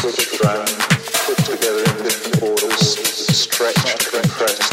split around, put together in different borders, stretched, compress.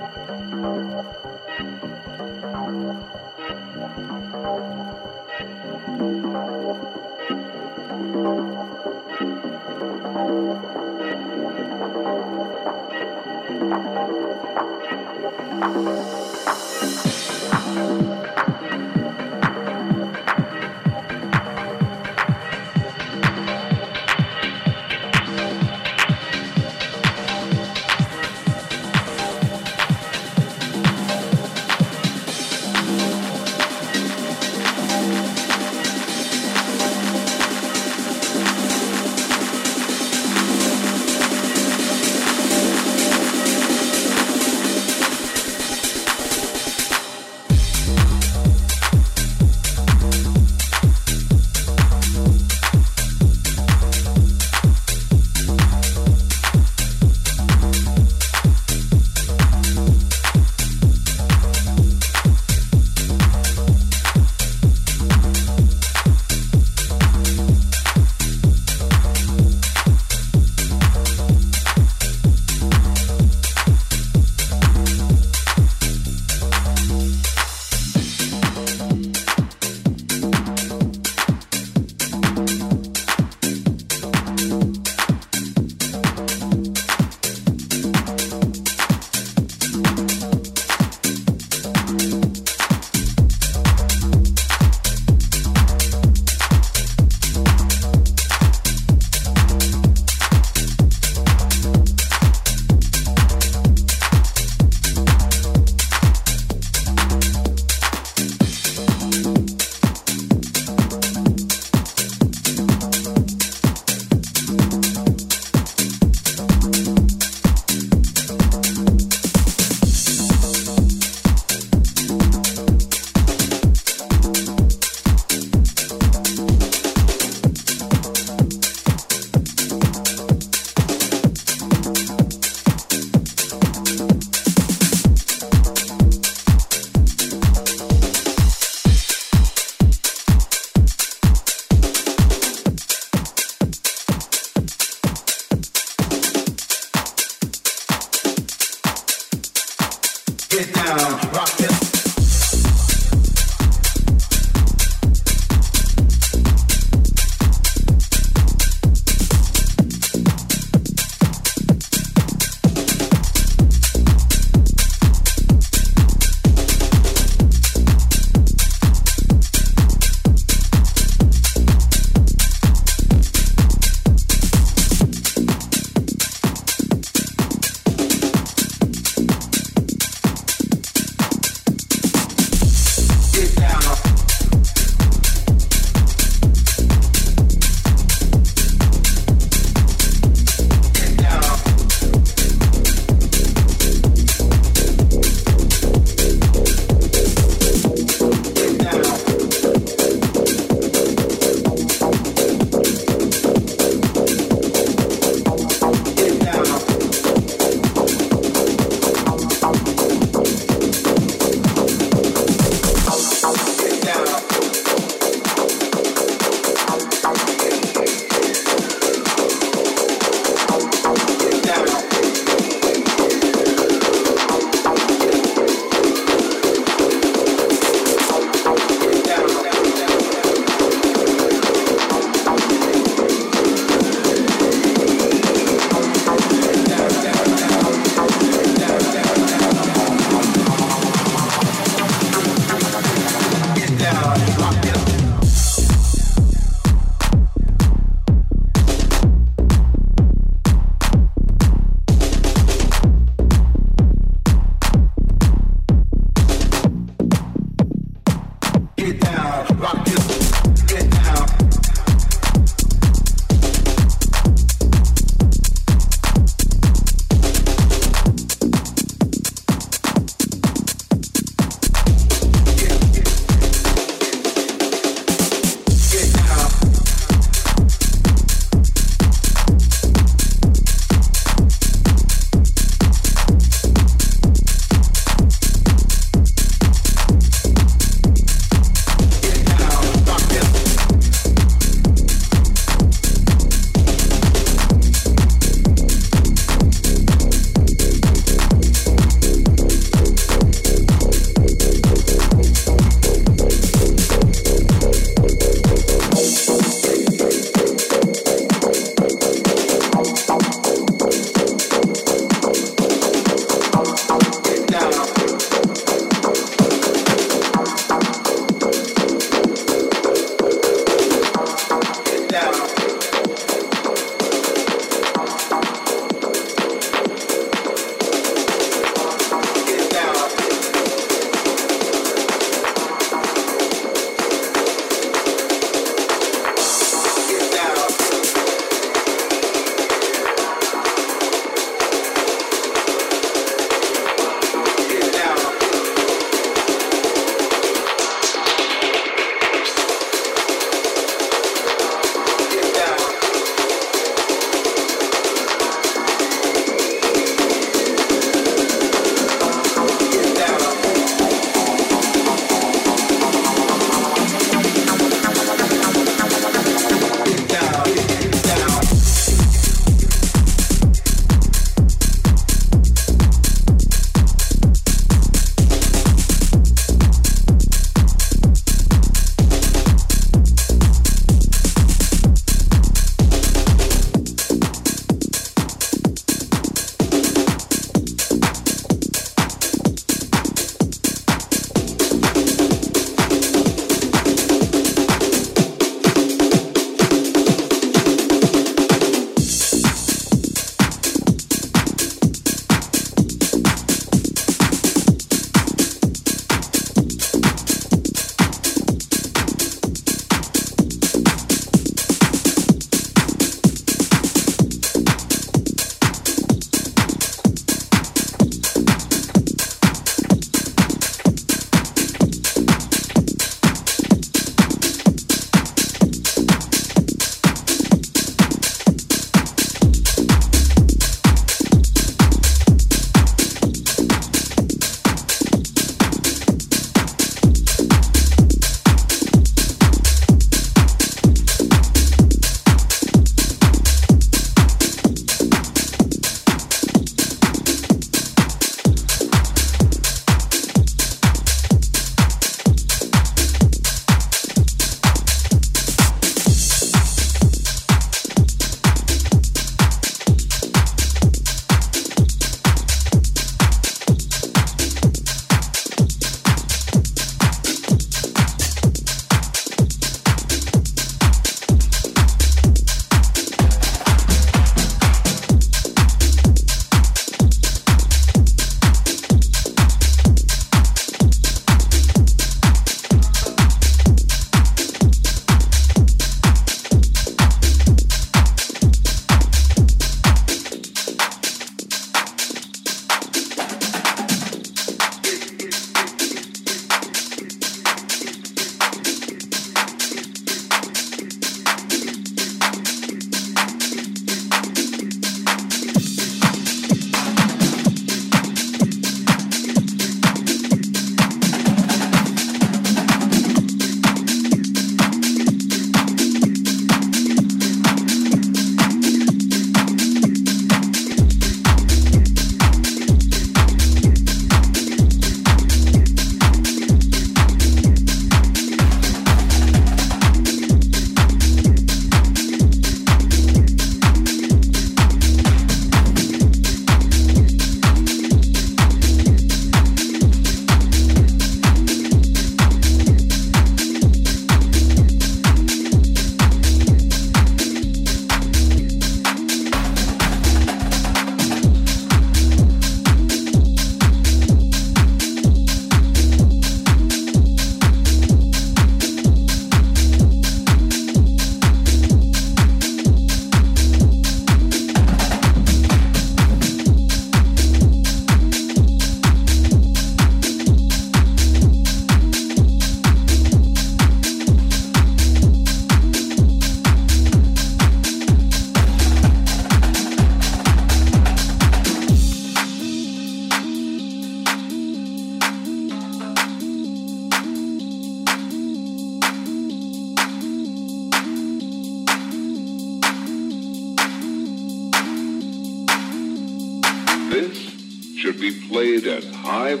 At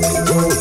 Oh.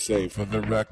For the record.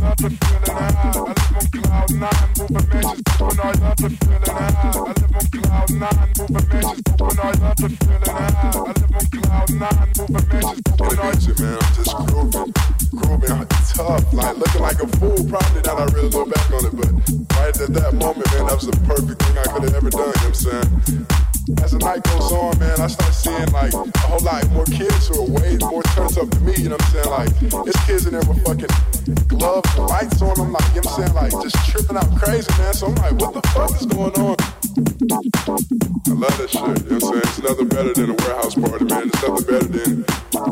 another feeling high. I live on cloud nine, moving matches, doing another feeling high. I live on cloud nine, moving matches, doing another feeling high. I live on cloud nine, moving matches, doing another man. I'm just grooving, grooving out tough, like looking like a fool. Probably not. I really go back on it, but right at that moment, man, that was the perfect thing I could have ever done. You know what I'm saying? as the night goes on, man, I start seeing like a whole lot more kids who are way more turns up than me, you know what I'm saying? Like, it's kids in there with fucking gloves and lights on them, like, you know what I'm saying? Like, just tripping out crazy, man. So I'm like, what the fuck is going on? I love that shit, you know what I'm saying? It's nothing better than a warehouse party, man. It's nothing better than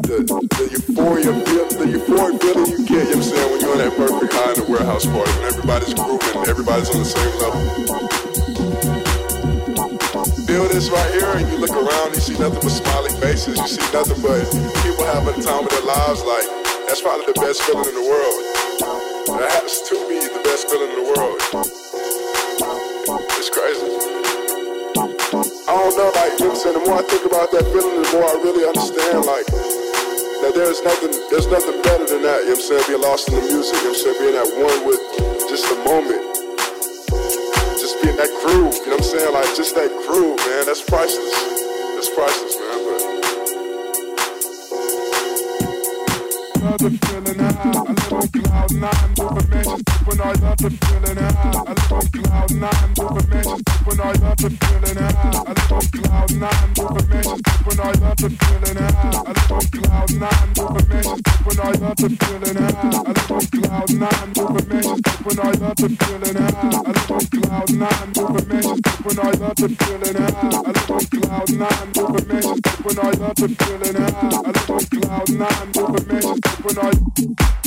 the, the euphoria, the euphoria. feeling you get, you know what I'm saying? When you're in that perfect high in warehouse party, when everybody's grooving, everybody's on the same level build this right here and you look around you see nothing but smiling faces. You see nothing but people having a time of their lives. Like, that's probably the best feeling in the world. That has to be the best feeling in the world. It's crazy. I don't know, like, you know? The more I think about that feeling, the more I really understand, like, that there's nothing, there's nothing better than that, you know what I'm saying? Being lost in the music, you know what I'm saying? Being at one with just the moment getting that groove, you know what I'm saying? Like just that groove, man, that's priceless. That's priceless, man, but cloud nine, over mansions when I love the feeling high. I live on cloud nine, over mansions when I love the feeling high. I live on cloud nine, over mansions when I love the feeling high. I live on cloud nine, over mansions when I love the feeling high. I live on cloud nine, over mansions when I love the feeling high. I live on cloud nine, over mansions when I love the feeling high. I live on cloud nine, over mansions when I love the feeling high. I live on cloud nine, over mansions when I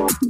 Stop.